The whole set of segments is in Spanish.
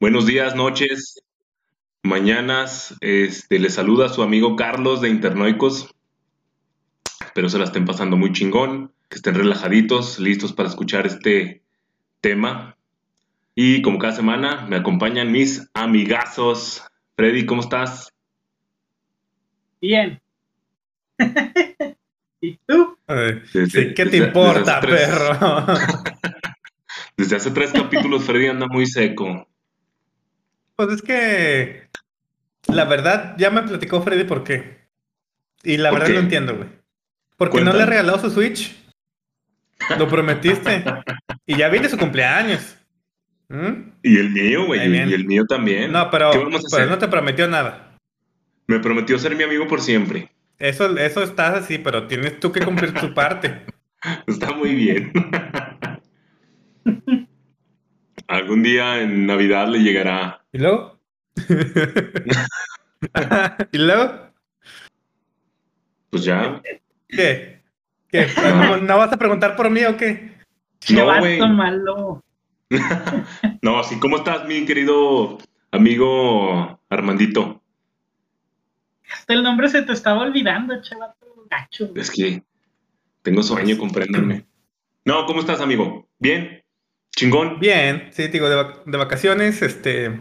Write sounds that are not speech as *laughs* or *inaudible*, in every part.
Buenos días, noches, mañanas. Este, les saluda su amigo Carlos de Internoicos. Espero se la estén pasando muy chingón, que estén relajaditos, listos para escuchar este tema. Y como cada semana me acompañan mis amigazos. Freddy, ¿cómo estás? Bien. *laughs* ¿Y tú? sí, ¿Qué te importa, perro? *laughs* desde hace tres capítulos *laughs* Freddy anda muy seco. Pues es que la verdad, ya me platicó Freddy por qué. Y la verdad no entiendo, güey. Porque no le ha regalado su Switch. Lo prometiste. *laughs* y ya viene su cumpleaños. ¿Mm? Y el mío, güey. Y el mío también. No, pero, pero no te prometió nada. Me prometió ser mi amigo por siempre. Eso, eso está así, pero tienes tú que cumplir tu *laughs* parte. Está muy bien. Algún día en Navidad le llegará. ¿Y luego? *laughs* ¿Y luego? Pues ya. ¿Qué? ¿Qué? ¿No, vas a preguntar por mí o qué? No, güey. malo. *laughs* no, así, ¿cómo estás, mi querido amigo Armandito? Hasta el nombre se te estaba olvidando, chaval. Gacho. Es que tengo sueño, compréndanme. No, ¿cómo estás, amigo? ¿Bien? ¿Chingón? Bien, sí, digo, de, vacaciones, este...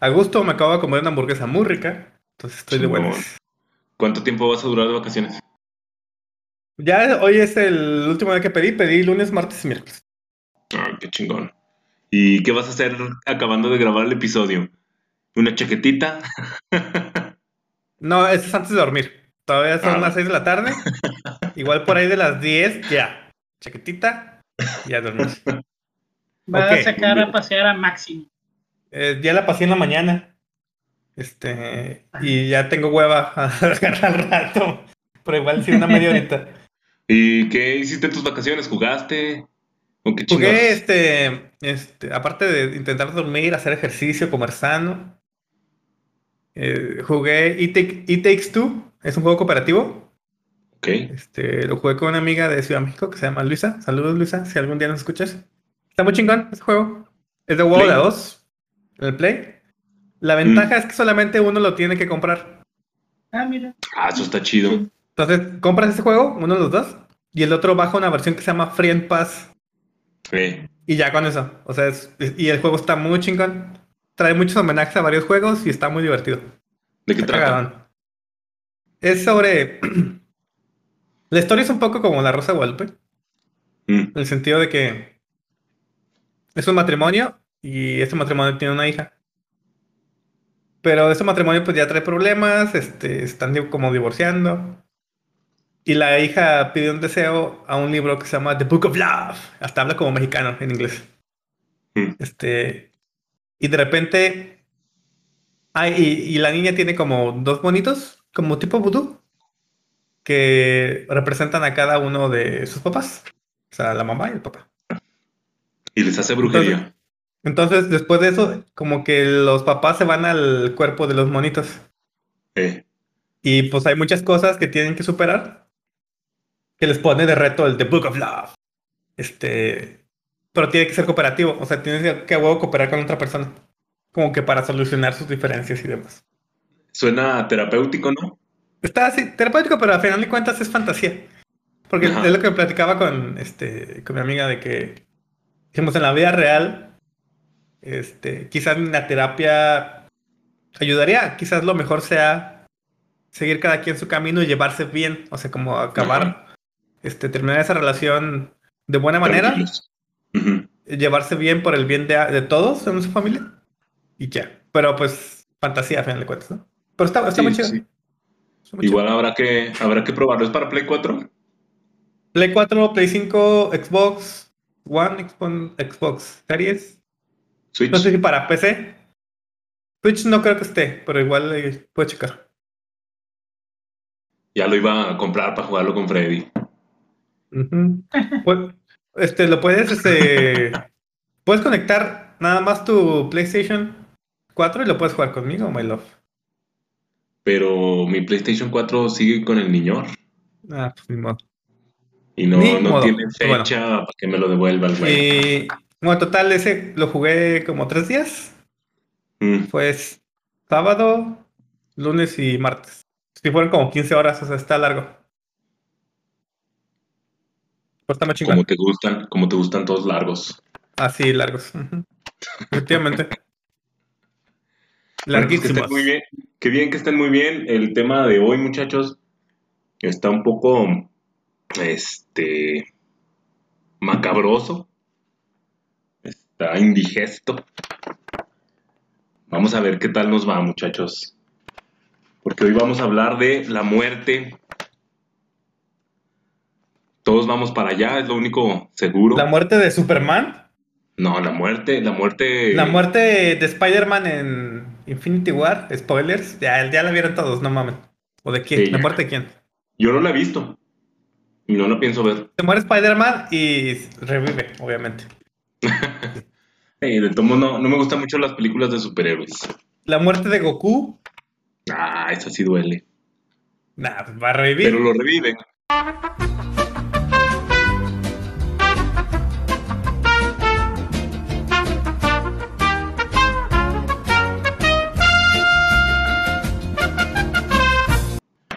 A gusto me acabo de comer una hamburguesa muy rica, entonces estoy de buenas. ¿Cuánto tiempo vas a durar de vacaciones? Ya hoy es el último día que pedí, pedí lunes, martes y miércoles. Ah, qué chingón. ¿Y qué vas a hacer acabando de grabar el episodio? ¿Una chaquetita? *laughs* no, eso es antes de dormir. Todavía son ah. las 6 de la tarde. *laughs* Igual por ahí de las 10, ya. Chaquetita, ya dormir. *laughs* Va a sacar a pasear a Máximo. Eh, ya la pasé en la mañana. Este, y ya tengo hueva a *laughs* al rato. Pero igual sí, una media horita. *laughs* ¿Y qué hiciste en tus vacaciones? ¿Jugaste? ¿O qué Jugué, este, este, aparte de intentar dormir, hacer ejercicio, comer sano. Eh, jugué It, Takes Two, es un juego cooperativo. Ok. Este, lo jugué con una amiga de Ciudad de México que se llama Luisa. Saludos, Luisa, si algún día nos escuchas. Está muy chingón este juego. Es de World de 2. En el Play. La ventaja mm. es que solamente uno lo tiene que comprar. Ah, mira. Ah, eso está chido. Entonces, compras ese juego, uno de los dos, y el otro baja una versión que se llama Free Pass. Sí. Y ya con eso. O sea, y el juego está muy chingón. Trae muchos homenajes a varios juegos y está muy divertido. ¿De qué trata? Es sobre. *clears throat* la historia es un poco como La Rosa Guadalupe. Mm. En el sentido de que es un matrimonio y este matrimonio tiene una hija. Pero este matrimonio pues ya trae problemas, este, están como divorciando. Y la hija pide un deseo a un libro que se llama The Book of Love. Hasta habla como mexicano en inglés. Mm. Este, y de repente, ay, y, la niña tiene como dos bonitos, como tipo vudú, que representan a cada uno de sus papás. O sea, la mamá y el papá. Y les hace brujería. Entonces, después de eso, como que los papás se van al cuerpo de los monitos. Eh. Y pues hay muchas cosas que tienen que superar. Que les pone de reto el The Book of Love. Este. Pero tiene que ser cooperativo. O sea, tienes que a huevo cooperar con otra persona. Como que para solucionar sus diferencias y demás. Suena terapéutico, ¿no? Está así, terapéutico, pero al final de cuentas es fantasía. Porque es lo que platicaba con, este, con mi amiga de que dijimos, en la vida real, este, quizás la terapia ayudaría. Quizás lo mejor sea seguir cada quien su camino y llevarse bien. O sea, como acabar, este, terminar esa relación de buena manera. Llevarse bien por el bien de, todos en su familia. Y ya. Pero pues, fantasía, a final de cuentas, ¿no? Pero está, está muy chido. Igual habrá que, habrá que probarlo. ¿Es para Play 4? Play 4, Play 5, Xbox, One, Xbox Series. Switch. No sé si para PC. Switch no creo que esté, pero igual eh, puedo checar. Ya lo iba a comprar para jugarlo con Freddy. Pues, este, lo puedes, este, puedes conectar nada más tu PlayStation 4 y lo puedes jugar conmigo, my love. Pero mi PlayStation 4 sigue con el niñor. Ah, pues ni modo. Y no, no tiene fecha para que me lo devuelva el güey. Bueno, total, ese lo jugué como tres días. Mm. Pues sábado, lunes y martes. Si fueron como 15 horas, o sea, está largo. Pues como te gustan, como te gustan todos largos. Ah, sí, largos. Efectivamente. Pues Larguísimos. muy bien. Qué bien que estén muy bien. El tema de hoy, muchachos, está un poco, este, macabroso. Está indigesto. Vamos a ver qué tal nos va, muchachos. Porque hoy vamos a hablar de la muerte. Todos vamos para allá, es lo único seguro. ¿La muerte de Superman? No, la muerte, la muerte. La muerte de Spider-Man en Infinity War, spoilers. Ya, ya la vieron todos, no mames. ¿O de quién? ¿La muerte de quién? Yo no la he visto. No la pienso ver. Se muere Spider-Man y revive, obviamente. *laughs* de tomo no, no me gustan mucho las películas de superhéroes. La muerte de Goku. Ah, esa sí duele. Nah, pues va a revivir. Pero lo reviven.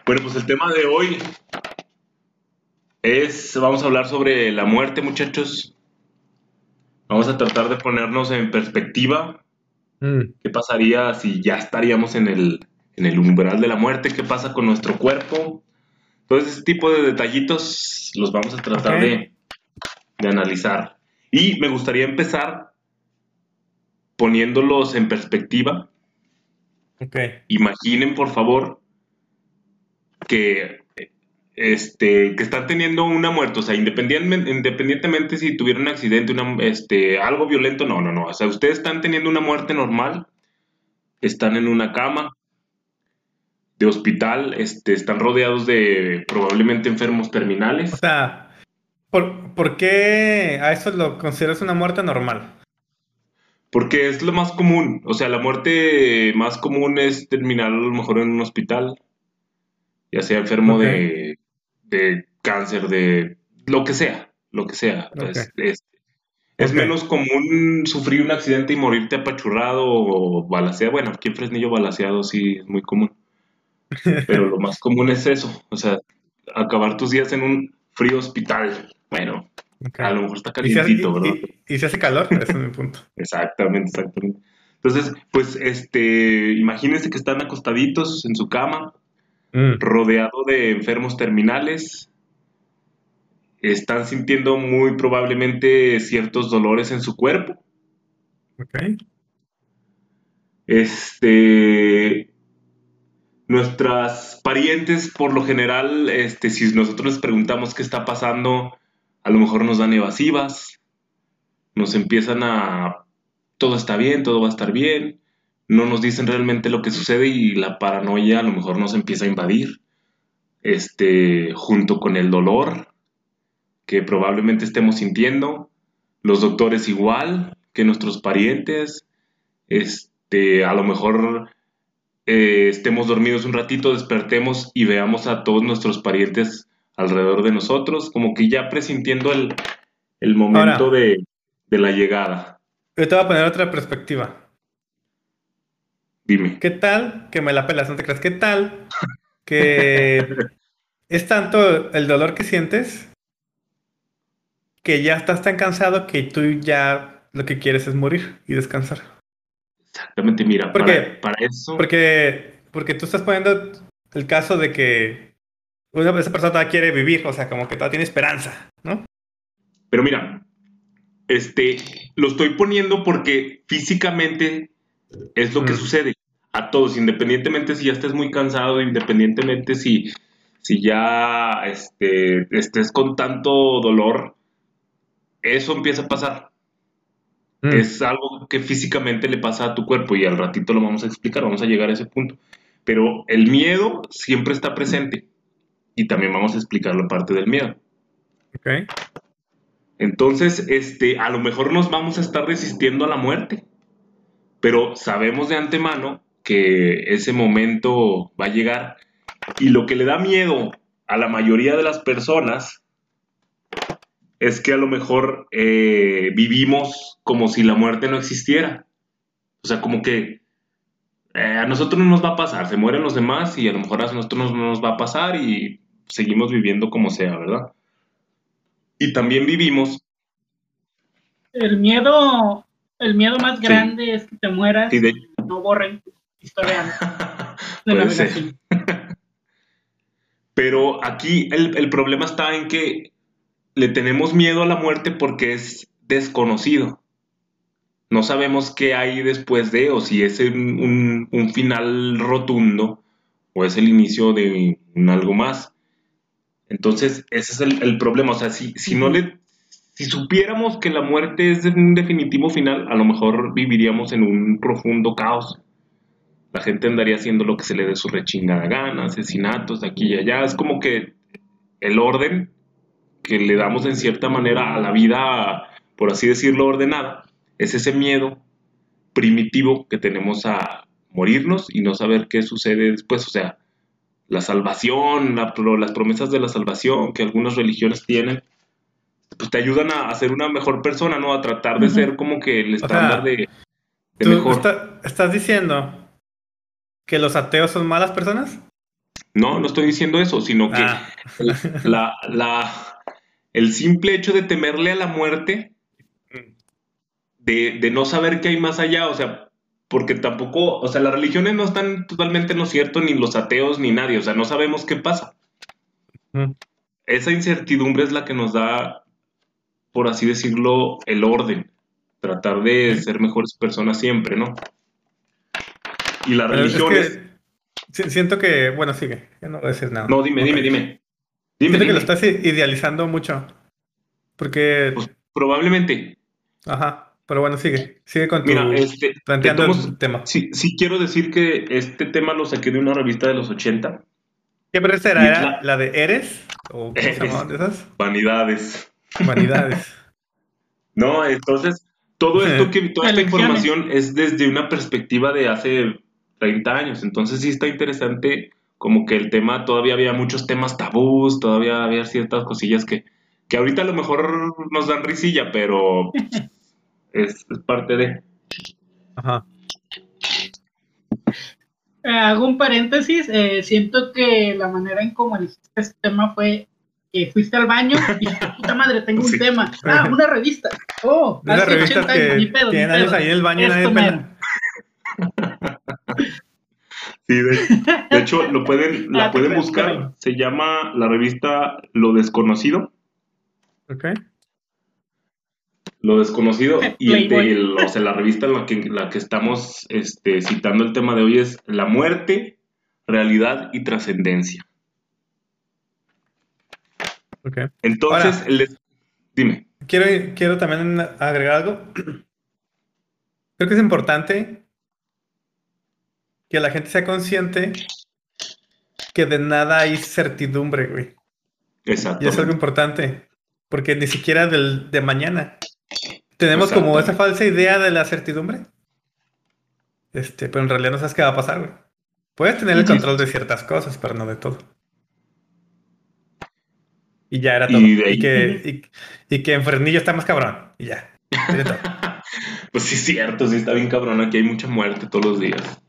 Bueno, pues el tema de hoy es, vamos a hablar sobre la muerte, muchachos. Vamos a tratar de ponernos en perspectiva. Mm. ¿Qué pasaría si ya estaríamos en el, en el umbral de la muerte? ¿Qué pasa con nuestro cuerpo? Todo ese tipo de detallitos los vamos a tratar de, de analizar. Y me gustaría empezar poniéndolos en perspectiva. Okay. Imaginen, por favor, que este, que están teniendo una muerte, o sea, independientemente, independientemente si tuvieron un accidente, una, este, algo violento, no, no, no, o sea, ustedes están teniendo una muerte normal, están en una cama de hospital, este, están rodeados de probablemente enfermos terminales. O sea, ¿por, ¿por qué a eso lo consideras una muerte normal? Porque es lo más común, o sea, la muerte más común es terminar a lo mejor en un hospital, ya sea enfermo de de cáncer, de lo que sea, lo que sea. Es, menos común sufrir un accidente y morirte apachurrado o balaseado. Bueno, aquí en Fresnillo balaseado sí es muy común. Pero lo más común es eso, o sea, acabar tus días en un frío hospital. Bueno, a lo mejor está calientito, ¿verdad? Y, se hace calor, ese es mi punto. *laughs* exactamente, exactamente. Entonces, pues, este, imagínense que están acostaditos en su cama, Mm. rodeado de enfermos terminales. Están sintiendo muy probablemente ciertos dolores en su cuerpo. Ok. Este. Nuestras parientes, por lo general, este, si nosotros les preguntamos qué está pasando, a lo mejor nos dan evasivas, nos empiezan a. Todo está bien, todo va a estar bien no nos dicen realmente lo que sucede y la paranoia a lo mejor nos empieza a invadir, este, junto con el dolor que probablemente estemos sintiendo, los doctores igual que nuestros parientes, este, a lo mejor eh, estemos dormidos un ratito, despertemos y veamos a todos nuestros parientes alrededor de nosotros, como que ya presintiendo el, momento de, de la llegada. Yo te voy a poner otra perspectiva. Dime. ¿Qué tal? Que me la pelas, no te creas. ¿Qué tal? Que *laughs* es tanto el dolor que sientes que ya estás tan cansado que tú ya lo que quieres es morir y descansar. Exactamente, mira, porque, para, eso. Porque, porque tú estás poniendo el caso de que una, esa persona todavía quiere vivir, o sea, como que todavía tiene esperanza, ¿no? Pero mira, este, lo estoy poniendo porque físicamente es lo que mm. sucede a todos, independientemente si ya estés muy cansado, independientemente si, si ya este, estés con tanto dolor, eso empieza a pasar. Mm. Es algo que físicamente le pasa a tu cuerpo y al ratito lo vamos a explicar, vamos a llegar a ese punto. Pero el miedo siempre está presente y también vamos a explicar la parte del miedo. Okay. Entonces, este, a lo mejor nos vamos a estar resistiendo a la muerte, pero sabemos de antemano que ese momento va a llegar. Y lo que le da miedo a la mayoría de las personas es que a lo mejor eh, vivimos como si la muerte no existiera. O sea, como que eh, a nosotros no nos va a pasar, se mueren los demás y a lo mejor a nosotros no nos va a pasar y seguimos viviendo como sea, ¿verdad? Y también vivimos. El miedo, el miedo más grande es que te mueras y no borren tu historia *laughs* de *laughs* Pero aquí el, problema está en que le tenemos miedo a la muerte porque es desconocido. No sabemos qué hay después de, o si es un, final rotundo, o es el inicio de algo más. Entonces, ese es el, problema. O sea, si, si no le. Si supiéramos que la muerte es un definitivo final, a lo mejor viviríamos en un profundo caos la gente andaría haciendo lo que se le dé su rechingada gana, asesinatos aquí y allá. Es como que el orden que le damos en cierta manera a la vida, por así decirlo, ordenada, es ese miedo primitivo que tenemos a morirnos y no saber qué sucede después. O sea, la salvación, las promesas de la salvación que algunas religiones tienen, pues te ayudan a, ser una mejor persona, ¿no? A tratar de ser como que el estándar de, mejor. estás diciendo que los ateos son malas personas? No, no estoy diciendo eso, sino que ah. la, la, el simple hecho de temerle a la muerte, de, no saber qué hay más allá, o sea, porque tampoco, o sea, las religiones no están totalmente en lo cierto, ni los ateos, ni nadie, o sea, no sabemos qué pasa. Esa incertidumbre es la que nos da, por así decirlo, el orden, tratar de ser mejores personas siempre, ¿no? Y la religión es Siento que, bueno, sigue, ya no voy a decir nada. No, dime, dime, dime. Dime, siento que lo estás idealizando mucho. Porque. Pues, probablemente. Ajá. Pero bueno, sigue. Sigue con tu Mira, este, planteando el tema. Sí, sí, quiero decir que este tema lo saqué de una revista de los 80. ¿Qué pregunta era? ¿Era la de Eres? ¿O cómo se llamaban de esas? Vanidades. Vanidades. *laughs* no, entonces, todo esto *laughs* que, toda esta información es desde una perspectiva de hace 30 años. Entonces sí está interesante como que el tema, todavía había muchos temas tabús, todavía había ciertas cosillas que, que ahorita a lo mejor nos dan risilla, pero *laughs* es, parte de... Ajá. Eh, hago un paréntesis, eh, siento que la manera en cómo elegiste este tema fue que fuiste al baño y puta madre, tengo un tema. Ah, una revista. Oh, una revista que años, pedo, tienen años ahí en el baño nadie Sí, de, hecho, *laughs* lo pueden, la ah, pueden buscar. Se llama la revista Lo Desconocido. Ok. Lo Desconocido. *laughs* Y de, o sea, la revista en la que, la que estamos este, citando el tema de hoy es La muerte, realidad y trascendencia. Ok. Entonces, dime. Quiero, quiero también agregar algo. *clears throat* Creo que es importante que la gente sea consciente que de nada hay certidumbre, güey. Exacto. Y es algo importante, porque ni siquiera del, de mañana. Tenemos como esa falsa idea de la certidumbre. Este, pero en realidad no sabes qué va a pasar, güey. Puedes tener el control de ciertas cosas, pero no de todo. Y ya era todo. Y, que, y, que en Fresnillo está más cabrón. Y ya. *laughs* pues sí, es cierto, sí está bien cabrón. Aquí hay mucha muerte todos los días.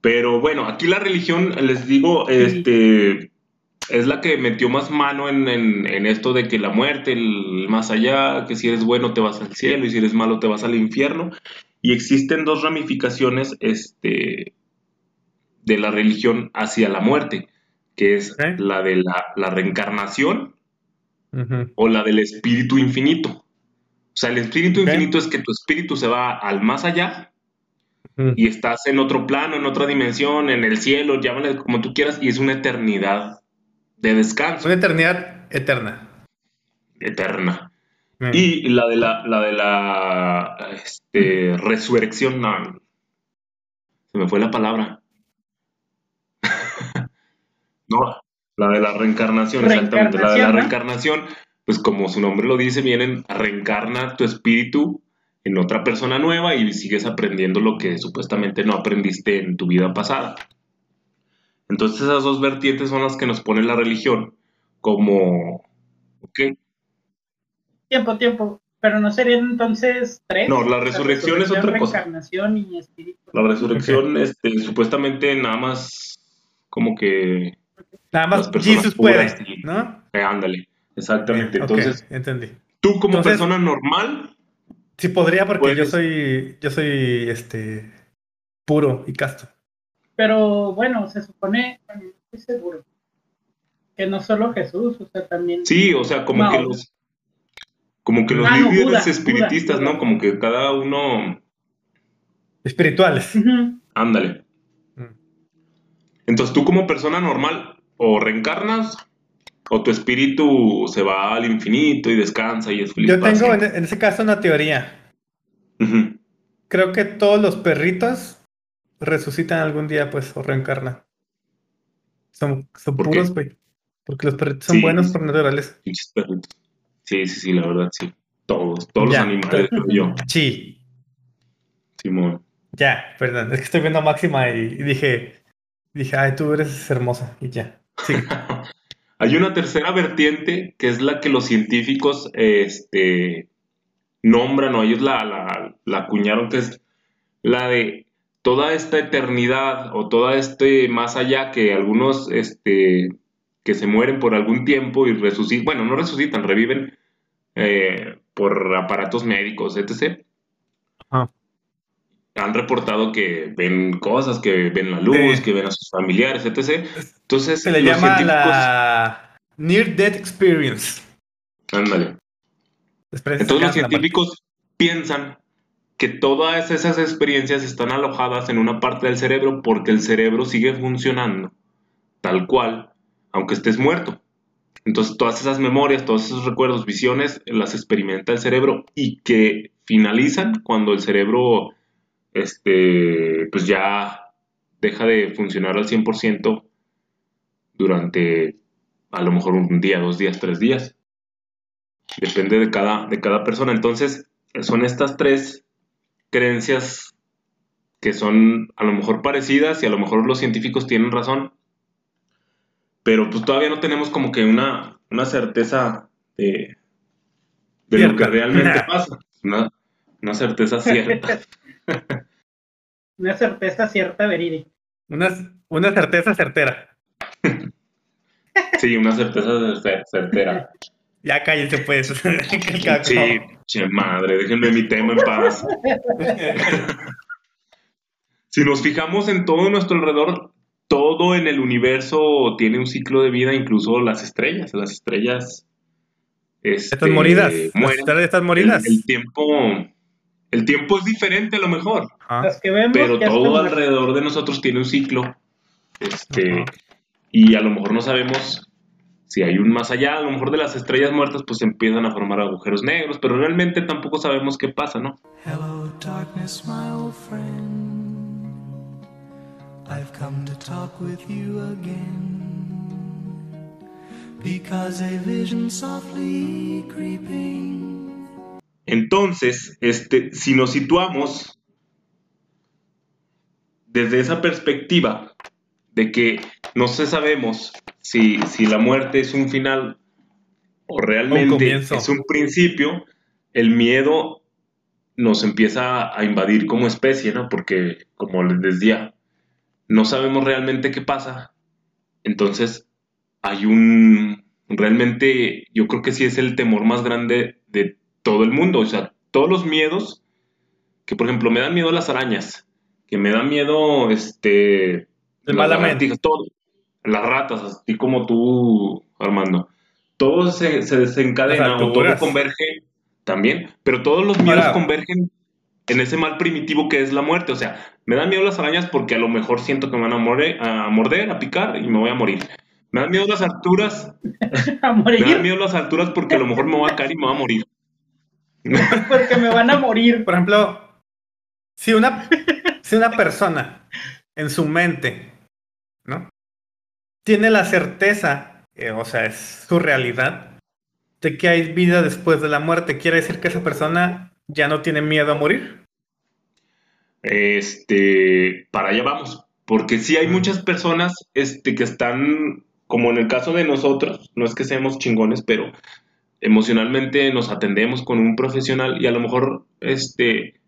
Pero bueno, aquí la religión, les digo, este es la que metió más mano en, esto de que la muerte, el más allá, que si eres bueno te vas al cielo y si eres malo te vas al infierno. Y existen dos ramificaciones este, de la religión hacia la muerte, que es la de la, reencarnación o la del espíritu infinito. O sea, el espíritu infinito es que tu espíritu se va al más allá y estás en otro plano, en otra dimensión, en el cielo, llámale como tú quieras, y es una eternidad de descanso. Una eternidad eterna. Eterna. Y la de la, la de la este, resurrección, no, se me fue la palabra. *laughs* no, la de la reencarnación, exactamente. La de la reencarnación, pues como su nombre lo dice, vienen a reencarnar tu espíritu en otra persona nueva y sigues aprendiendo lo que supuestamente no aprendiste en tu vida pasada. Entonces esas dos vertientes son las que nos pone la religión como, ok, Tiempo, tiempo. Pero no serían entonces tres. No, la resurrección, es otra cosa. Reencarnación y espíritu. La resurrección, este, supuestamente nada más como que. Nada más Jesus puede, ¿no? Eh, ándale, exactamente. Entonces, entendí. Tú como persona normal. Sí podría porque yo soy, yo soy, este, puro y casto. Pero bueno, se supone, estoy seguro, que no solo Jesús, o sea, también... Sí, o sea, como que los... Como que los ah, líderes espiritistas, ¿no? Como que cada uno... Espirituales. Ándale. Mm. Entonces tú como persona normal o reencarnas o tu espíritu se va al infinito y descansa y es feliz. Yo tengo en, ese caso una teoría. Creo que todos los perritos resucitan algún día, pues, o reencarnan. Son, son puros, güey. Porque los perritos son buenos por naturaleza. Sí, sí, sí, la verdad, sí. Todos, todos los animales, yo. Sí. Simón. Ya, perdón, es que estoy viendo a Máxima y, dije, dije, ay, tú eres hermosa, y ya. Sí. *laughs* Hay una tercera vertiente que es la que los científicos este, nombran, o ellos la, la, la acuñaron, que es la de toda esta eternidad o toda este más allá que algunos este, que se mueren por algún tiempo y resucitan, bueno, no resucitan, reviven eh, por aparatos médicos, etc. Han reportado que ven cosas, que ven la luz, que ven a sus familiares, etc. Entonces, se le llama la Near Death Experience. Ándale. Entonces los científicos piensan que todas esas experiencias están alojadas en una parte del cerebro porque el cerebro sigue funcionando tal cual, aunque estés muerto. Entonces todas esas memorias, todos esos recuerdos, visiones, las experimenta el cerebro y que finalizan cuando el cerebro este, pues ya deja de funcionar al 100% durante a lo mejor un día, dos días, tres días. Depende de cada, de cada persona. Entonces, son estas tres creencias que son a lo mejor parecidas y a lo mejor los científicos tienen razón, pero pues todavía no tenemos como que una, una certeza de, de lo que realmente *laughs* pasa, una, una certeza cierta. *laughs* una certeza cierta verídica. Una, una certeza certera. sí, una certeza certera. Ya cállense pues. *laughs* sí, che madre, déjenme mi tema en paz. si nos fijamos en todo nuestro alrededor, todo en el universo tiene un ciclo de vida, incluso las estrellas. Las estrellas. Este, están moridas. están moridas. El, tiempo. El tiempo es diferente a lo mejor. pero todo alrededor de nosotros tiene un ciclo. Este. Y a lo mejor no sabemos si hay un más allá, a lo mejor de las estrellas muertas, pues empiezan a formar agujeros negros, pero realmente tampoco sabemos qué pasa, ¿no? Hello, darkness, my old friend. I've come to talk with you again. Because a vision softly creeping. Entonces, este, si nos situamos desde esa perspectiva de que no sé sabemos si, si la muerte es un final o realmente es un principio, el miedo nos empieza a invadir como especie, ¿no? Porque, como les decía, no sabemos realmente qué pasa. Entonces, hay un... Realmente, yo creo que sí es el temor más grande de todo el mundo. O sea, todos los miedos, que por ejemplo, me dan miedo las arañas, que me da miedo, este... Malamente. Todo, las ratas, así como tú, Armando. Todo se, desencadena o todo converge también, pero todos los miedos convergen en ese mal primitivo que es la muerte. O sea, me dan miedo las arañas porque a lo mejor siento que me van a, morder, a morder, a picar y me voy a morir. Me dan miedo las alturas. *laughs* ¿A morir? Me dan miedo las alturas porque a lo mejor me voy a caer y me voy a morir. *laughs* porque me van a morir. Por ejemplo, si una, si una persona en su mente, ¿no? tiene la certeza, eh, o sea, es su realidad, de que hay vida después de la muerte. ¿Quiere decir que esa persona ya no tiene miedo a morir? Este, para allá vamos. Porque sí hay muchas personas este, que están, como en el caso de nosotros, no es que seamos chingones, pero emocionalmente nos atendemos con un profesional y a lo mejor este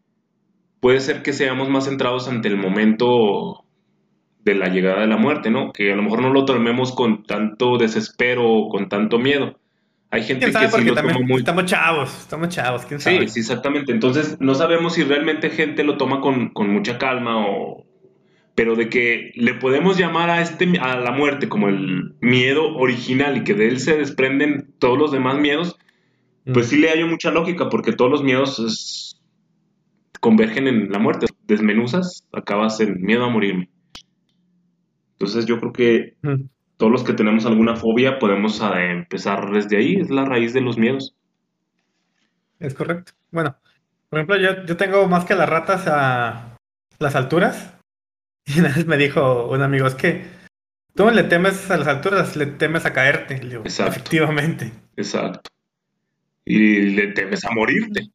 puede ser que seamos más centrados ante el momento de la llegada de la muerte, ¿no? Que a lo mejor no lo tomemos con tanto desespero o con tanto miedo. Hay gente que sí lo toma muy... Estamos chavos, estamos chavos, ¿quién sabe? Sí, sí, exactamente. Entonces, no sabemos si realmente gente lo toma con, con mucha calma o... Pero de que le podemos llamar a, este, a la muerte como el miedo original y que de él se desprenden todos los demás miedos, pues sí le hallo mucha lógica, porque todos los miedos convergen en la muerte. Desmenuzas, acabas en miedo a morirme. Entonces yo creo que todos los que tenemos alguna fobia podemos ah, empezar desde ahí, es la raíz de los miedos. Es correcto. Bueno, por ejemplo, yo, yo tengo más que las ratas a las alturas. Y una vez me dijo un amigo, es que tú le temes a las alturas, le temes a caerte. Exacto. Efectivamente. Exacto y le temes a morirte.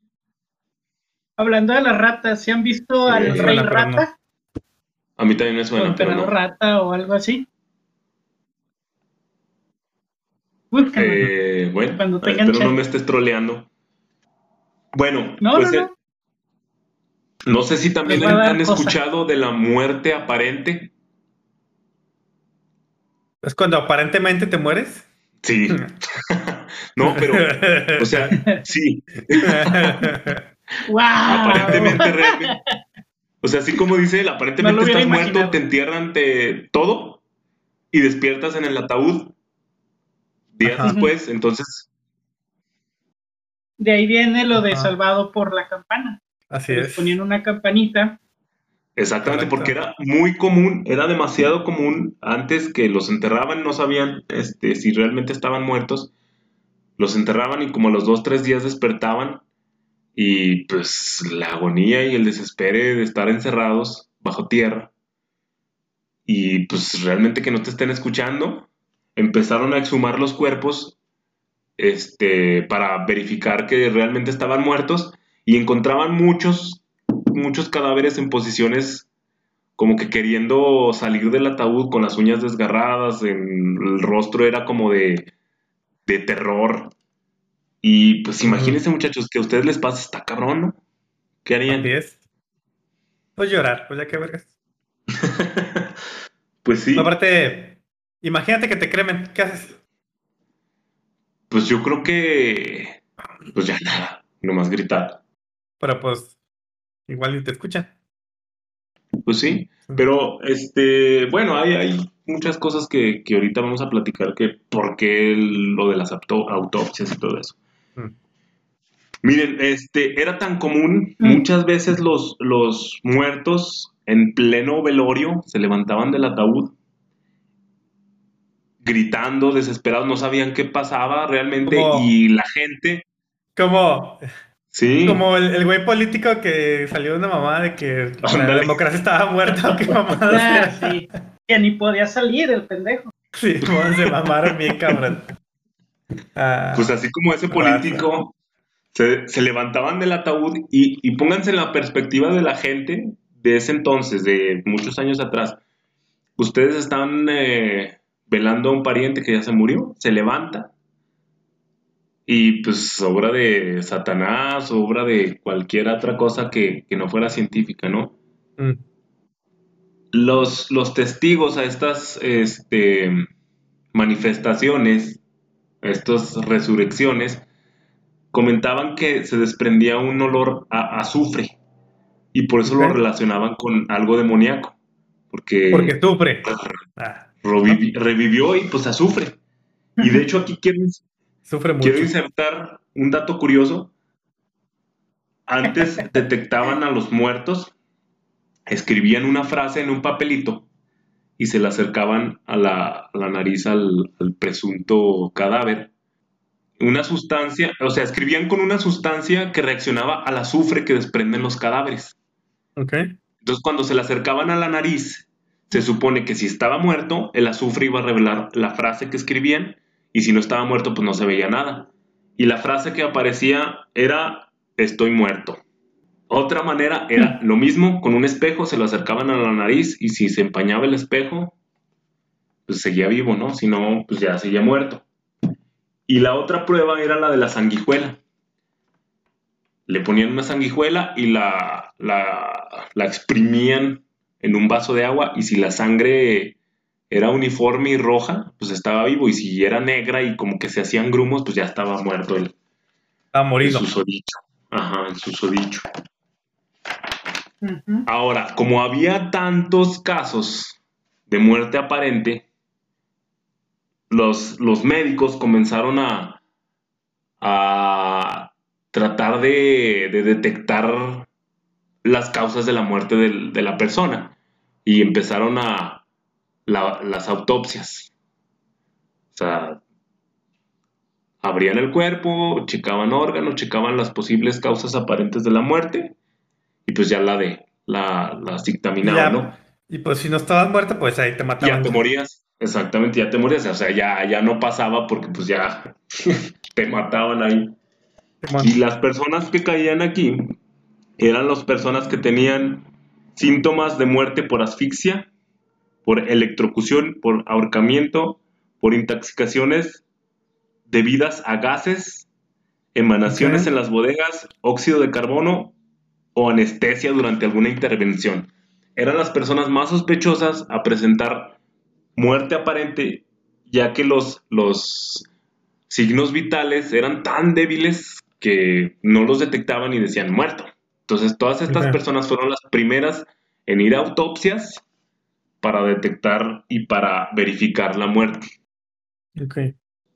Hablando de las ratas, ¿se han visto al rey rata? A mí también me suena. Pero no. rata o algo así. Eh, bueno, pero no me estés troleando. Bueno, no, pues no, no. Sé si también han, escuchado de la muerte aparente. ¿Es cuando aparentemente te mueres? Sí. *laughs* no, pero, o sea, sí. *laughs* wow. Aparentemente, realmente. O sea, así como dice él, aparentemente estás muerto, te entierran te, todo y despiertas en el ataúd días después, entonces. De ahí viene lo de salvado por la campana. Así es. Ponían una campanita. Exactamente, porque era muy común, era demasiado común antes que los enterraban, no sabían este, si realmente estaban muertos, los enterraban y como a los dos, tres días despertaban y pues la agonía y el desespero de estar encerrados bajo tierra. Y pues realmente que no te estén escuchando, empezaron a exhumar los cuerpos este, para verificar que realmente estaban muertos y encontraban muchos muchos cadáveres en posiciones como que queriendo salir del ataúd con las uñas desgarradas, en el rostro era como de, de terror. Y pues imagínense muchachos, que a ustedes les pasa, está cabrón, ¿no? ¿Qué harían? Pues llorar, pues ya que vergas. *laughs* pues sí. Aparte, imagínate que te cremen, ¿qué haces? Pues yo creo que, pues ya nada, nomás gritar. Pero pues igual te escuchan. Pues sí, pero este, bueno, hay, hay muchas cosas que, ahorita vamos a platicar que por qué lo de las autopsias y todo eso. Mm. Miren, este, era tan común, mm. muchas veces los, los muertos en pleno velorio se levantaban del ataúd gritando, desesperados, no sabían qué pasaba realmente y la gente... Como como el, güey político que salió de una mamá de que la democracia estaba muerta o qué mamada. Ah, sí. Que ni podía salir el pendejo. Sí, se mamaron bien cabrón. Ah, pues así como ese político se, levantaban del ataúd y, y, pónganse en la perspectiva de la gente de ese entonces, de muchos años atrás. Ustedes están eh, velando a un pariente que ya se murió, se levanta, y pues obra de Satanás, obra de cualquier otra cosa que, no fuera científica, ¿no? Mm. Los, los, testigos a estas este, manifestaciones, a estas resurrecciones, comentaban que se desprendía un olor a azufre y por eso lo relacionaban con algo demoníaco. Porque, porque sufre. Ah. revivió y pues azufre. Y de hecho aquí Quiero insertar un dato curioso. Antes *laughs* detectaban a los muertos, escribían una frase en un papelito y se la acercaban a la, nariz al, presunto cadáver. Una sustancia, o sea, escribían con una sustancia que reaccionaba al azufre que desprenden los cadáveres. Ok. Entonces, cuando se la acercaban a la nariz, se supone que si estaba muerto, el azufre iba a revelar la frase que escribían y si no estaba muerto pues no se veía nada. Y la frase que aparecía era estoy muerto. Otra manera era lo mismo, con un espejo se lo acercaban a la nariz y si se empañaba el espejo, pues seguía vivo, ¿no? Si no, pues ya seguía muerto. Y la otra prueba era la de la sanguijuela. Le ponían una sanguijuela y la, la, la exprimían en un vaso de agua y si la sangre era uniforme y roja, pues estaba vivo y si era negra y como que se hacían grumos, pues ya estaba muerto él. Estaba morido. En susodicho. Ajá, en susodicho. Ahora, como había tantos casos de muerte aparente, los, los médicos comenzaron a, a tratar de, detectar las causas de la muerte de, la persona y empezaron a las autopsias. O sea, abrían el cuerpo, checaban órganos, checaban las posibles causas aparentes de la muerte y pues ya la de la, la dictaminaban, ¿no? Y pues si no estabas muerto, pues ahí te mataban. Ya te morías, exactamente, ya te morías, o sea, ya, ya no pasaba porque pues ya *laughs* te mataban ahí. Y las personas que caían aquí eran las personas que tenían síntomas de muerte por asfixia, por electrocución, por ahorcamiento, por intoxicaciones debidas a gases, emanaciones en las bodegas, óxido de carbono o anestesia durante alguna intervención. Eran las personas más sospechosas a presentar muerte aparente, ya que los, los signos vitales eran tan débiles que no los detectaban y decían muerto. Entonces, todas estas personas fueron las primeras en ir a autopsias para detectar y para verificar la muerte.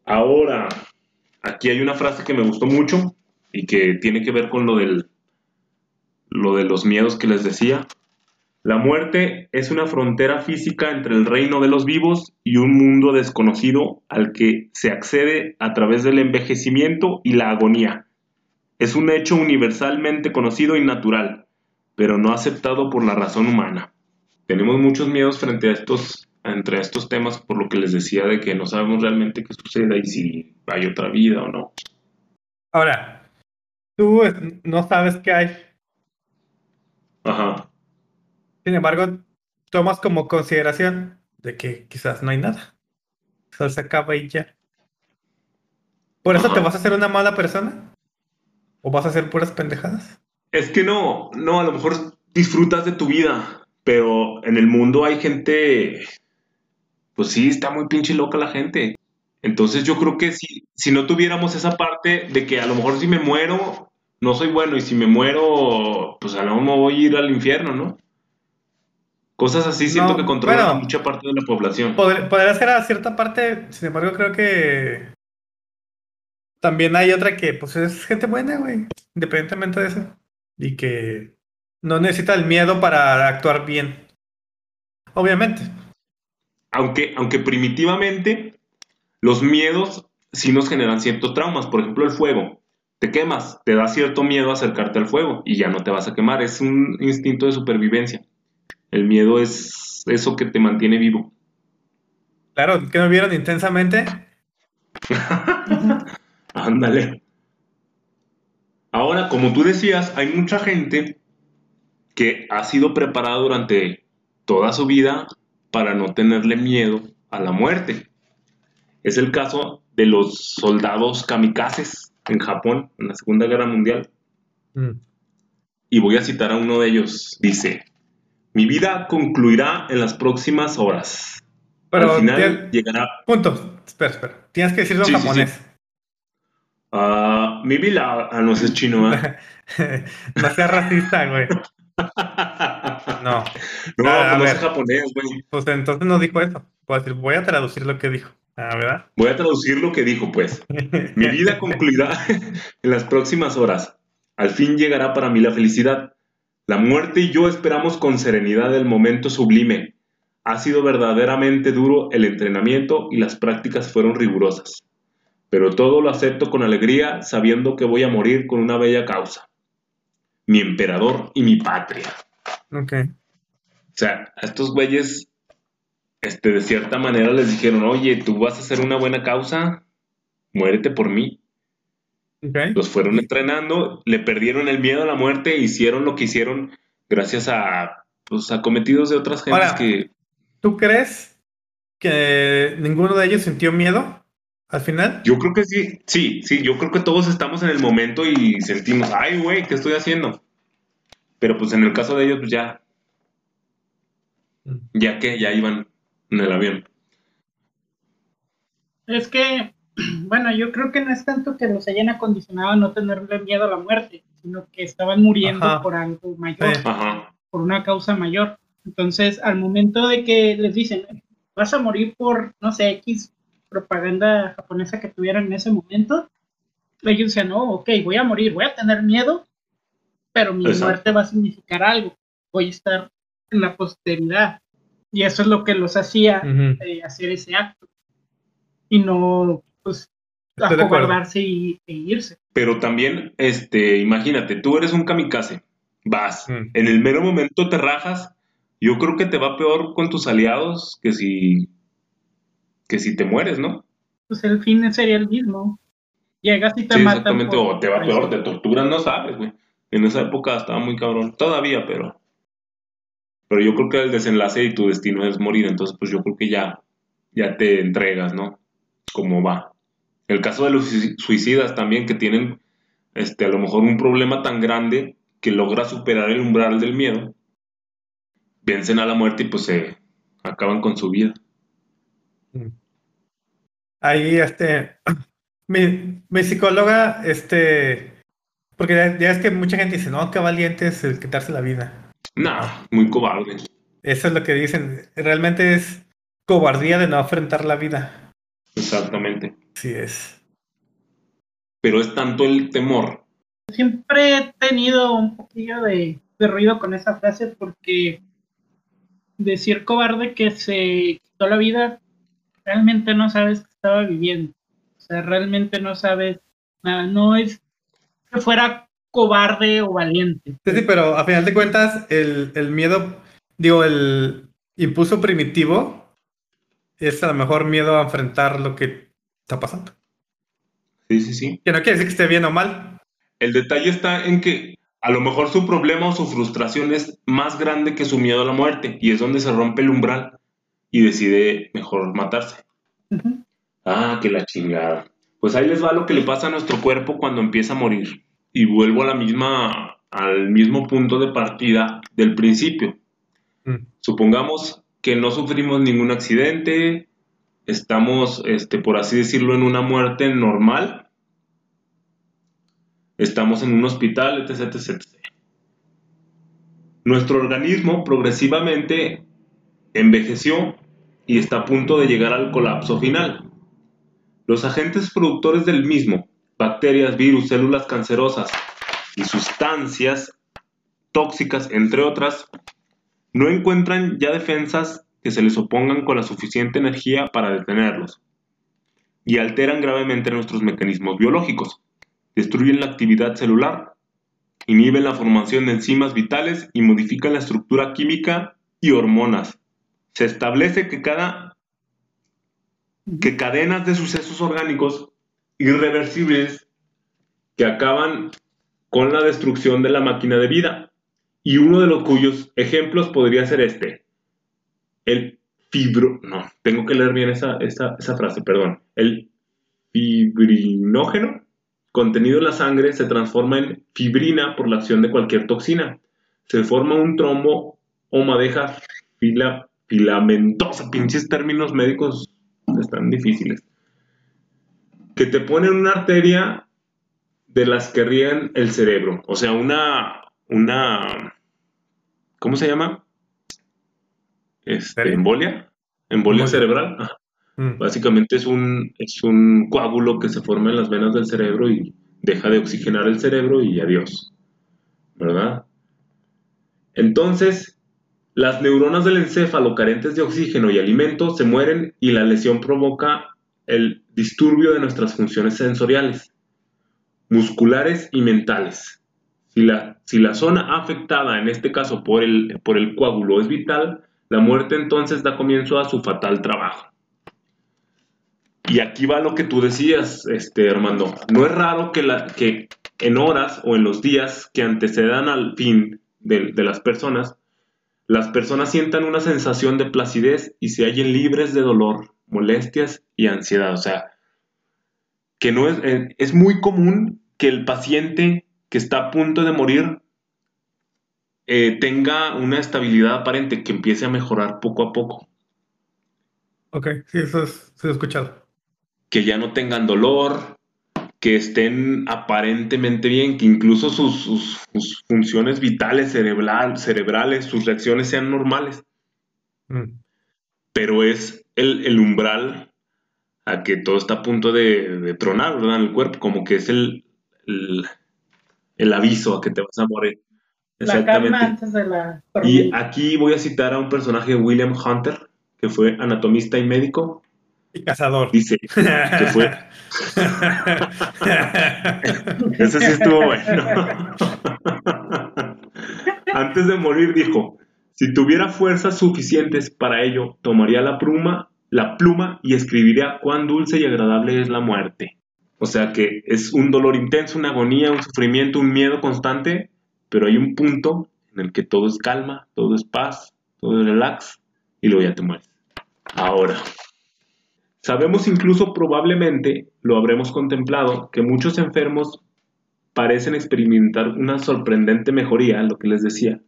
Ahora, aquí hay una frase que me gustó mucho y que tiene que ver con lo del lo de los miedos que les decía. La muerte es una frontera física entre el reino de los vivos y un mundo desconocido al que se accede a través del envejecimiento y la agonía. Es un hecho universalmente conocido y natural, pero no aceptado por la razón humana. Tenemos muchos miedos frente a estos, entre estos temas, por lo que les decía de que no sabemos realmente qué sucede y si hay otra vida o no. Ahora, tú no sabes qué hay. Ajá. Sin embargo, tomas como consideración de que quizás no hay nada. Solo se acaba y ya. ¿Por eso te vas a hacer una mala persona? ¿O vas a hacer puras pendejadas? Es que no, no, a lo mejor disfrutas de tu vida, pero en el mundo hay gente, pues sí, está muy pinche loca la gente. Entonces yo creo que si, si no tuviéramos esa parte de que a lo mejor si me muero, no soy bueno, y si me muero, pues a lo mejor me voy a ir al infierno, ¿no? Cosas así siento que controlan mucha parte de la población. podría ser a cierta parte, sin embargo creo que también hay otra que, pues, es gente buena, güey. Independientemente de eso. Y que no necesita el miedo para actuar bien. Obviamente. Aunque, aunque primitivamente, los miedos sí nos generan ciertos traumas. Por ejemplo, el fuego. Te quemas, te da cierto miedo acercarte al fuego y ya no te vas a quemar. Es un instinto de supervivencia. El miedo es eso que te mantiene vivo. Claro, que me vieron intensamente. *laughs* Ándale. Ahora, como tú decías, hay mucha gente que ha sido preparada durante toda su vida para no tenerle miedo a la muerte. Es el caso de los soldados kamikazes en Japón en la Segunda Guerra Mundial. Mm. Y voy a citar a uno de ellos. Dice, mi vida concluirá en las próximas horas. Pero Al final llegará... Punto. Espera, espera. Tienes que decirlo en japonés. Uh, mi vida, ah, no sé chino, ¿eh? *laughs* no seas racista, güey. *laughs* No. No, ah, no es japonés, güey. Pues entonces no dijo eso. decir, voy a traducir lo que dijo. Ah, ¿verdad? Voy a traducir lo que dijo, pues. *laughs* Mi vida concluirá *laughs* en las próximas horas. Al fin llegará para mí la felicidad. La muerte y yo esperamos con serenidad el momento sublime. Ha sido verdaderamente duro el entrenamiento y las prácticas fueron rigurosas pero todo lo acepto con alegría sabiendo que voy a morir con una bella causa. Mi emperador y mi patria. Ok. O sea, a estos güeyes, este, de cierta manera les dijeron, oye, tú vas a hacer una buena causa, muérete por mí. Okay. Los fueron entrenando, le perdieron el miedo a la muerte hicieron lo que hicieron gracias a, pues, cometidos de otras gentes que... ¿Tú crees que ninguno de ellos sintió miedo? ¿Al final? Yo creo que sí, sí, sí, yo creo que todos estamos en el momento y sentimos, ay, güey, ¿qué estoy haciendo? Pero pues en el caso de ellos, pues ya, mm. ya que ya iban en el avión. Es que, *clears throat* bueno, yo creo que no es tanto que los hayan acondicionado a no tenerle miedo a la muerte, sino que estaban muriendo por algo mayor, por una causa mayor. Entonces, al momento de que les dicen, vas a morir por, no sé, X propaganda japonesa que tuvieran en ese momento, ellos decían, no, ok, voy a morir, voy a tener miedo, pero mi muerte va a significar algo, voy a estar en la posteridad. Y eso es lo que los hacía eh, hacer ese acto. Y no, pues, acobardarse y, e irse. Pero también, este, imagínate, tú eres un kamikaze, vas, en el mero momento te rajas, yo creo que te va peor con tus aliados que si, que si te mueres, ¿no? Pues el fin sería el mismo. Llegas y te sí, Exactamente, o te va peor, te torturan, no sabes, güey. En esa época estaba muy cabrón, todavía, pero... Pero yo creo que el desenlace y tu destino es morir, entonces pues yo creo que ya, ya te entregas, ¿no? Como va. El caso de los suicidas también, que tienen este, a lo mejor un problema tan grande que logra superar el umbral del miedo, vencen a la muerte y pues se acaban con su vida. Mm. Ahí, este, *clears throat* mi, mi psicóloga, este, porque ya, es que mucha gente dice, no, qué valiente es el quitarse la vida. No, muy cobarde. Eso es lo que dicen. Realmente es cobardía de no afrontar la vida. Exactamente. Sí es. Pero es tanto el temor. Siempre he tenido un poquillo de, ruido con esa frase porque decir cobarde que se quitó la vida, realmente no sabes estaba viviendo. O sea, realmente no sabes nada. No es que fuera cobarde o valiente. Sí, sí, pero a final de cuentas, el, el miedo, digo, el impulso primitivo es a lo mejor miedo a enfrentar lo que está pasando. Sí, sí, sí. Que no quiere decir que esté bien o mal. El detalle está en que a lo mejor su problema o su frustración es más grande que su miedo a la muerte y es donde se rompe el umbral y decide mejor matarse. Ah, que la chingada. Pues ahí les va lo que le pasa a nuestro cuerpo cuando empieza a morir. Y vuelvo a la misma, al mismo punto de partida del principio. Mm. Supongamos que no sufrimos ningún accidente, estamos, este, por así decirlo, en una muerte normal, estamos en un hospital, etc, etc. Nuestro organismo progresivamente envejeció y está a punto de llegar al colapso final. Los agentes productores del mismo, bacterias, virus, células cancerosas y sustancias tóxicas, entre otras, no encuentran ya defensas que se les opongan con la suficiente energía para detenerlos y alteran gravemente nuestros mecanismos biológicos, destruyen la actividad celular, inhiben la formación de enzimas vitales y modifican la estructura química y hormonas. Se establece que cada que cadenas de sucesos orgánicos irreversibles que acaban con la destrucción de la máquina de vida. Y uno de los cuyos ejemplos podría ser este el fibro, no, tengo que leer bien esa, frase, perdón. El fibrinógeno contenido en la sangre se transforma en fibrina por la acción de cualquier toxina. Se forma un trombo o madeja fila, filamentosa. Pinches términos médicos están difíciles. Que te ponen una arteria de las que ríen el cerebro. O sea, una. una ¿Cómo se llama? este, embolia, embolia cerebral. Mm. Básicamente es un, es un coágulo que se forma en las venas del cerebro y deja de oxigenar el cerebro y adiós. ¿Verdad? Entonces, las neuronas del encéfalo carentes de oxígeno y alimento se mueren y la lesión provoca el disturbio de nuestras funciones sensoriales, musculares y mentales. Si la, si la zona afectada, en este caso por el, por el coágulo, es vital, la muerte entonces da comienzo a su fatal trabajo. Y aquí va lo que tú decías, este, Armando. No es raro que, la, que en horas o en los días que antecedan al fin de, de las personas, las personas sientan una sensación de placidez y se hallen libres de dolor, molestias y ansiedad. O sea, que no es, eh, es muy común que el paciente que está a punto de morir eh, tenga una estabilidad aparente, que empiece a mejorar poco a poco. Ok, sí, eso es, se ha escuchado. Que ya no tengan dolor, que estén aparentemente bien, que incluso sus, funciones vitales, cerebral, cerebrales, sus reacciones sean normales. Mm. Pero es el, umbral a que todo está a punto de, tronar, ¿verdad? En el cuerpo, como que es el, el, aviso a que te vas a morir. La calma antes de la... Y aquí voy a citar a un personaje, William Hunter, que fue anatomista y médico, y *laughs* cazador. Dice que fue. *laughs* Ese sí estuvo bueno. Antes de morir dijo: Si tuviera fuerzas suficientes para ello, tomaría la pluma, la pluma y escribiría cuán dulce y agradable es la muerte. O sea que es un dolor intenso, una agonía, un sufrimiento, un miedo constante, pero hay un punto en el que todo es calma, todo es paz, todo es relax y luego ya te mueres. Ahora, Sabemos incluso probablemente, lo habremos contemplado, que muchos enfermos parecen experimentar una sorprendente mejoría, lo que les decía.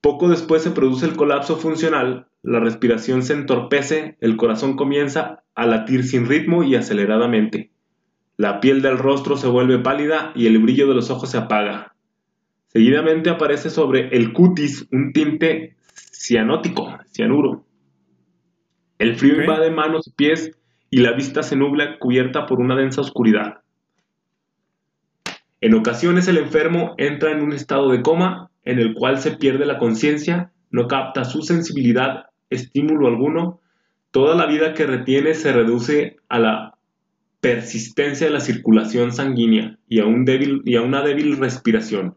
Poco después se produce el colapso funcional, la respiración se entorpece, el corazón comienza a latir sin ritmo y aceleradamente. La piel del rostro se vuelve pálida y el brillo de los ojos se apaga. Seguidamente aparece sobre el cutis un tinte cianótico, cianuro. El frío invade manos y pies y la vista se nubla cubierta por una densa oscuridad. En ocasiones el enfermo entra en un estado de coma en el cual se pierde la conciencia, no capta su sensibilidad, estímulo alguno, toda la vida que retiene se reduce a la persistencia de la circulación sanguínea y a, un débil, y a una débil respiración,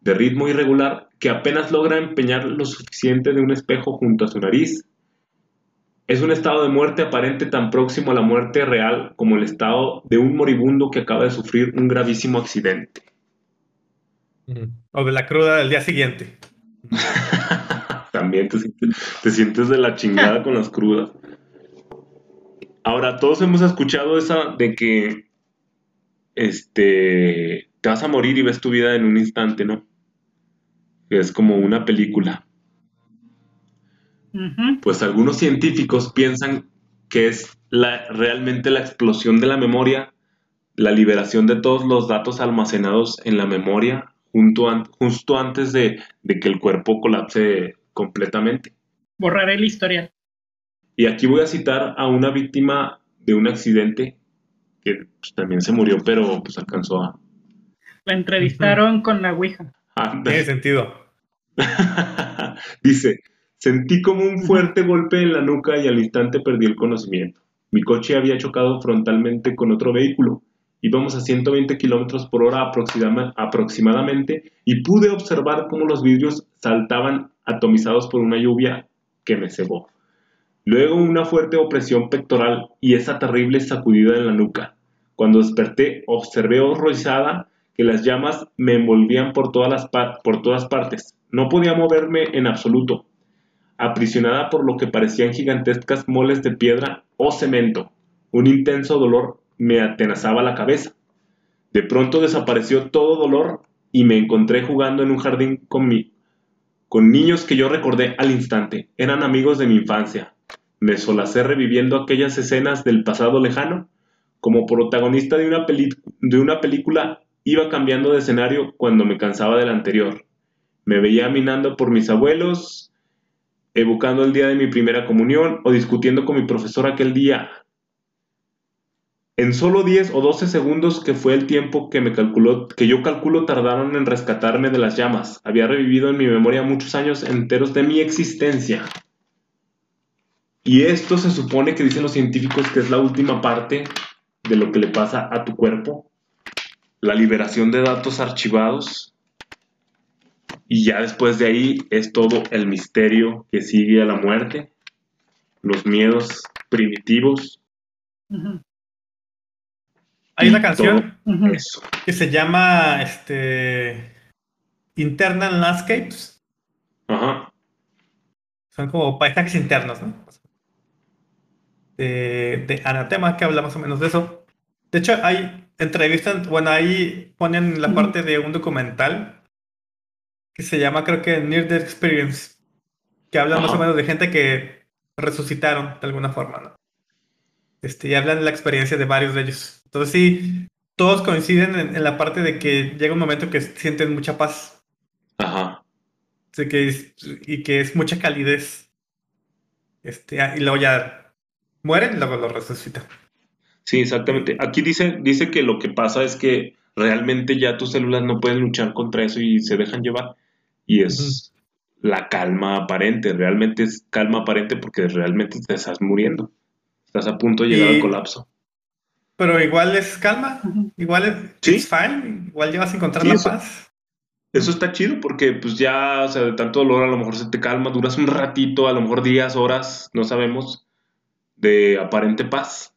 de ritmo irregular que apenas logra empeñar lo suficiente de un espejo junto a su nariz es un estado de muerte aparente tan próximo a la muerte real como el estado de un moribundo que acaba de sufrir un gravísimo accidente. O de la cruda del día siguiente. *laughs* También te sientes, de la chingada con las crudas. Ahora, todos hemos escuchado esa de que este te vas a morir y ves tu vida en un instante, ¿no? Es como una película. Pues algunos científicos piensan que es la, realmente la explosión de la memoria, la liberación de todos los datos almacenados en la memoria justo antes de, que el cuerpo colapse completamente. Borraré el historial. Y aquí voy a citar a una víctima de un accidente que pues, también se murió, pero pues alcanzó a... La entrevistaron con la Ouija. Ah, Tiene sentido. *laughs* Dice, Sentí como un fuerte golpe en la nuca y al instante perdí el conocimiento. Mi coche había chocado frontalmente con otro vehículo. Íbamos a 120 kilómetros por hora aproximadamente y pude observar cómo los vidrios saltaban atomizados por una lluvia que me cebó. Luego una fuerte opresión pectoral y esa terrible sacudida en la nuca. Cuando desperté, observé horrorizada que las llamas me envolvían por todas, las por todas partes. No podía moverme en absoluto aprisionada por lo que parecían gigantescas moles de piedra o cemento. Un intenso dolor me atenazaba la cabeza. De pronto desapareció todo dolor y me encontré jugando en un jardín con, con niños que yo recordé al instante. Eran amigos de mi infancia. Me solacé reviviendo aquellas escenas del pasado lejano. Como protagonista de una, de una película iba cambiando de escenario cuando me cansaba del anterior. Me veía minando por mis abuelos, evocando el día de mi primera comunión o discutiendo con mi profesor aquel día. En solo 10 o 12 segundos, que fue el tiempo que, me calculó, que yo calculo tardaron en rescatarme de las llamas, había revivido en mi memoria muchos años enteros de mi existencia. Y esto se supone que dicen los científicos que es la última parte de lo que le pasa a tu cuerpo, la liberación de datos archivados y ya después de ahí es todo el misterio que sigue a la muerte, los miedos primitivos. Hay una canción que se llama este, Internal Landscapes. Ajá. Son como paisajes internos, ¿no? De, de Anatema, que habla más o menos de eso. De hecho, hay entrevistas, bueno, ahí ponen la parte de un documental que se llama, creo que Near Death Experience, que habla más o menos de gente que resucitaron de alguna forma, ¿no? Este, y hablan de la experiencia de varios de ellos. Entonces sí, todos coinciden en, la parte de que llega un momento que sienten mucha paz. Ajá. que y que es mucha calidez. Este, y luego ya mueren y luego lo resucitan. Sí, exactamente. Aquí dice, dice que lo que pasa es que realmente ya tus células no pueden luchar contra eso y se dejan llevar. Y es la calma aparente. Realmente es calma aparente porque realmente te estás muriendo. Estás a punto de llegar al colapso. Pero igual es calma, igual es, fine, igual llevas a encontrar la paz. Eso está chido porque pues ya, o sea, de tanto dolor a lo mejor se te calma, duras un ratito, a lo mejor días, horas, no sabemos, de aparente paz.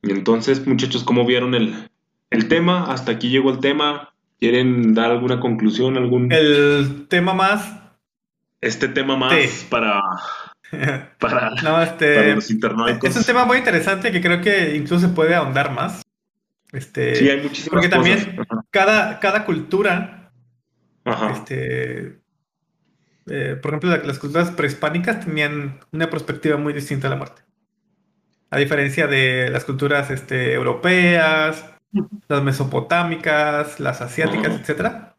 Y entonces, muchachos, ¿cómo vieron el, el tema? Hasta aquí llegó el tema. ¿Quieren dar alguna conclusión? algún El tema más... Este tema más para *laughs* para, este, los internautas. Es un tema muy interesante que creo que incluso se puede ahondar más. Este, sí, hay muchísimas Porque también cada, cada cultura, este, eh, por ejemplo, las culturas prehispánicas tenían una perspectiva muy distinta a la muerte. A diferencia de las culturas este, europeas, las mesopotámicas, las asiáticas, etc etcétera.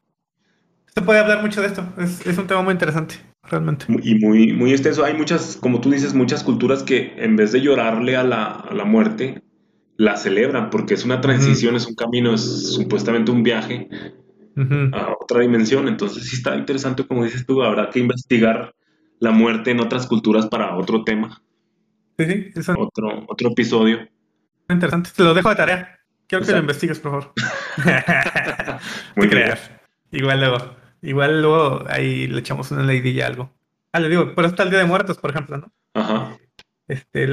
Se puede hablar mucho de esto. es un tema muy interesante realmente. Y muy, muy extenso. Hay muchas, como tú dices, muchas culturas que en vez de llorarle a la, muerte, la celebran porque es una transición, es un camino, es supuestamente un viaje a otra dimensión. Entonces sí está interesante, como dices tú, habrá que investigar la muerte en otras culturas para otro tema. Sí, sí, eso. Otro, otro episodio. Interesante, te lo dejo de tarea. Quiero que lo investigues, por favor. *laughs* Muy creas. Igual luego. Igual luego ahí le echamos una leidilla algo. Ah, le digo, pero está el Día de Muertos, por ejemplo, ¿no? Ajá. Este,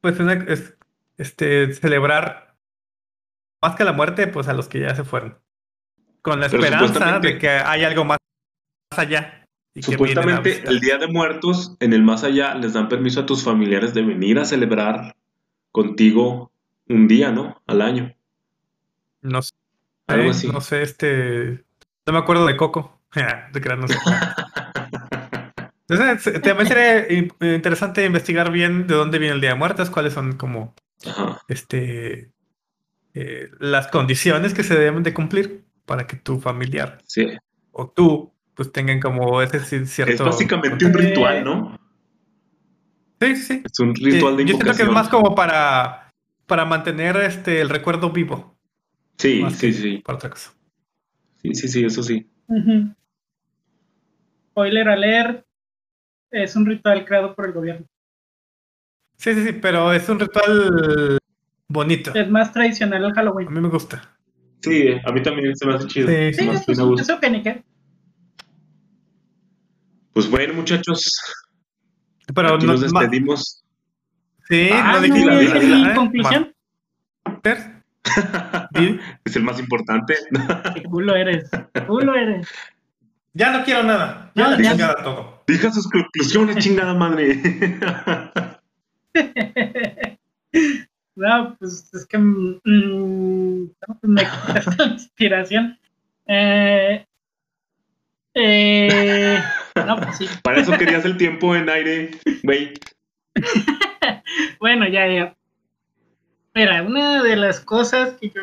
pues es, este, celebrar más que la muerte, pues a los que ya se fueron. Con la esperanza de que hay algo más, allá. supuestamente el Día de Muertos, en el más allá, les dan permiso a tus familiares de venir a celebrar contigo un día, ¿no? Al año. No sé. Algo así. No sé, este. No me acuerdo de Coco. *laughs* de crear, no sé. *laughs* Entonces, también sería interesante investigar bien de dónde viene el Día de Muertos, cuáles son como este eh, las condiciones que se deben de cumplir para que tu familiar o tú pues tengan como ese cierto... Es básicamente un ritual, ¿no? Sí, sí. Es un ritual de invocación. Yo creo que es más como para, para mantener este, el recuerdo vivo. Sí, sí, sí. Para otra cosa. Sí, sí, sí, eso sí. Spoiler alert, es un ritual creado por el gobierno. Sí, sí, sí, pero es un ritual bonito. Es más tradicional el Halloween. A mí me gusta. Sí, a mí también se me hace chido. Sí, sí, sí eso que Pues bueno, muchachos. Pero Aquí nos despedimos. Sí, ah, no, no, no, conclusión? *laughs* es el más importante. Qué culo eres. culo eres. Ya no quiero nada. Ya la chingada todo. Deja sus conclusiones, chingada madre. *laughs* no, pues es que mm, me esta inspiración. Eh, eh, no, pues sí. Para eso querías el tiempo en aire, güey. *laughs* bueno, ya, ya. Mira, una de las cosas que yo,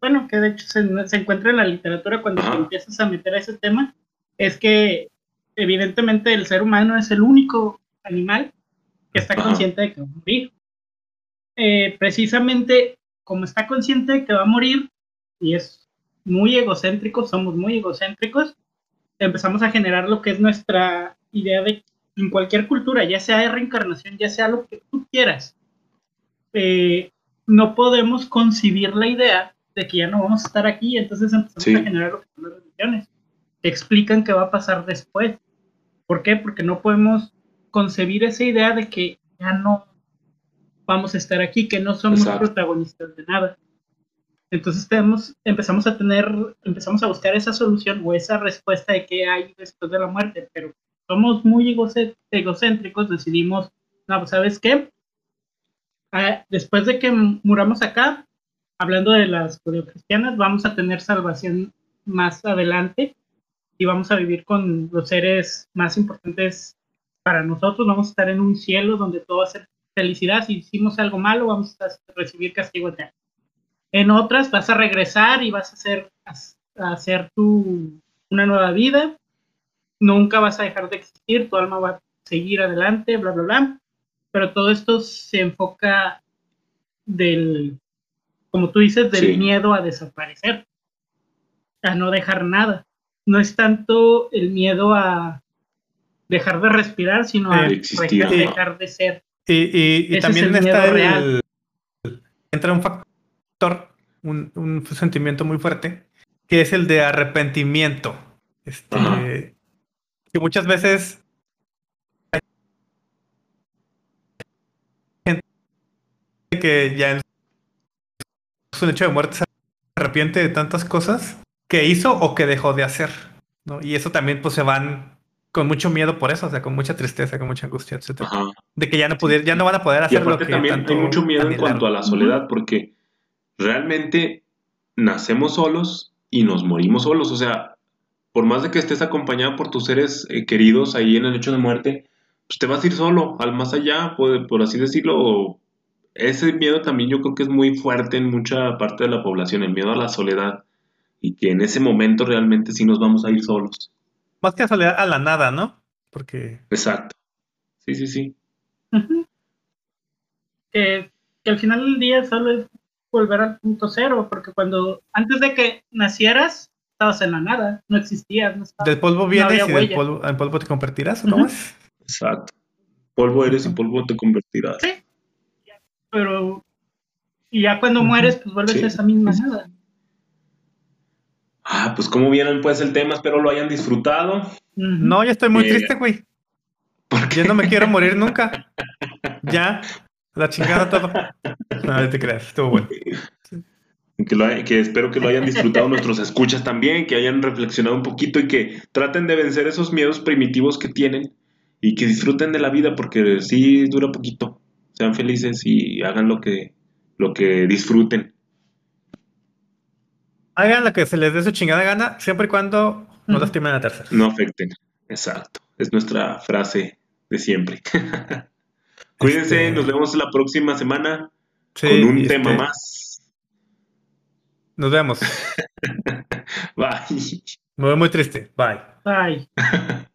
bueno, que de hecho se, encuentra en la literatura cuando empiezas a meter a ese tema, es que evidentemente el ser humano es el único animal que está consciente de que va a morir. Eh, precisamente como está consciente de que va a morir y es muy egocéntrico, somos muy egocéntricos, empezamos a generar lo que es nuestra idea de en cualquier cultura, ya sea de reencarnación, ya sea lo que tú quieras. Eh, no podemos concebir la idea de que ya no vamos a estar aquí, entonces empezamos a generar lo que son las religiones, que explican qué va a pasar después. ¿Por qué? Porque no podemos concebir esa idea de que ya no vamos a estar aquí, que no somos protagonistas de nada. Entonces tenemos, empezamos a tener, empezamos a buscar esa solución o esa respuesta de qué hay después de la muerte, pero somos muy egocéntricos, decidimos, no, ¿sabes qué? después de que muramos acá, hablando de las judeocristianas, vamos a tener salvación más adelante y vamos a vivir con los seres más importantes para nosotros. Vamos a estar en un cielo donde todo va a ser felicidad. Si hicimos algo malo, vamos a recibir castigo eterno. En otras vas a regresar y vas a hacer, a hacer tu, una nueva vida. Nunca vas a dejar de existir, tu alma va a seguir adelante, bla, bla, bla. Pero todo esto se enfoca del, como tú dices, del miedo a desaparecer, a no dejar nada. No es tanto el miedo a dejar de respirar, sino a dejar de ser. Y, también está el, entra un factor, un, un, sentimiento muy fuerte, que es el de arrepentimiento. Este, que muchas veces gente que ya en su hecho de muerte se arrepiente de tantas cosas que hizo o que dejó de hacer. ¿no? Y eso también pues se van con mucho miedo por eso, o sea, con mucha tristeza, con mucha angustia, etcétera. De que ya no pudiera, ya no van a poder hacer lo que también hay mucho miedo en cuanto a la soledad, porque realmente nacemos solos y nos morimos solos, o sea, por más de que estés acompañado por tus seres eh, queridos ahí en el hecho de muerte, pues te vas a ir solo, al más allá, por, por así decirlo. Ese miedo también yo creo que es muy fuerte en mucha parte de la población, el miedo a la soledad, y que en ese momento realmente sí nos vamos a ir solos. Más que a soledad, a la nada, ¿no? Porque. Exacto. Sí, sí, sí. que, al final del día solo es volver al punto cero, porque cuando antes de que nacieras, estabas en la nada, no existías. No del polvo vienes y del polvo, polvo te convertirás, ¿no más? Exacto. Polvo eres y polvo te convertirás. Sí. Pero. Y ya cuando mueres, pues vuelves a esa misma nada. Ah, pues como vieron pues el tema, espero lo hayan disfrutado. No, ya estoy muy eh, triste, güey. Ya no me quiero morir nunca. *laughs* Ya, la chingada todo. No, te creas, estuvo bueno. Que, que, espero que lo hayan disfrutado *laughs* nuestros escuchas también, que hayan reflexionado un poquito y que traten de vencer esos miedos primitivos que tienen y que disfruten de la vida porque sí dura poquito. Sean felices y hagan lo que, lo que disfruten hagan lo que se les dé su chingada gana, siempre y cuando no lastimen a tercera. No afecten, exacto. Es nuestra frase de siempre. *laughs* Cuídense, este, nos vemos la próxima semana con un tema este, más. Nos vemos. *laughs* Bye. Me voy muy triste. Bye. Bye. *laughs*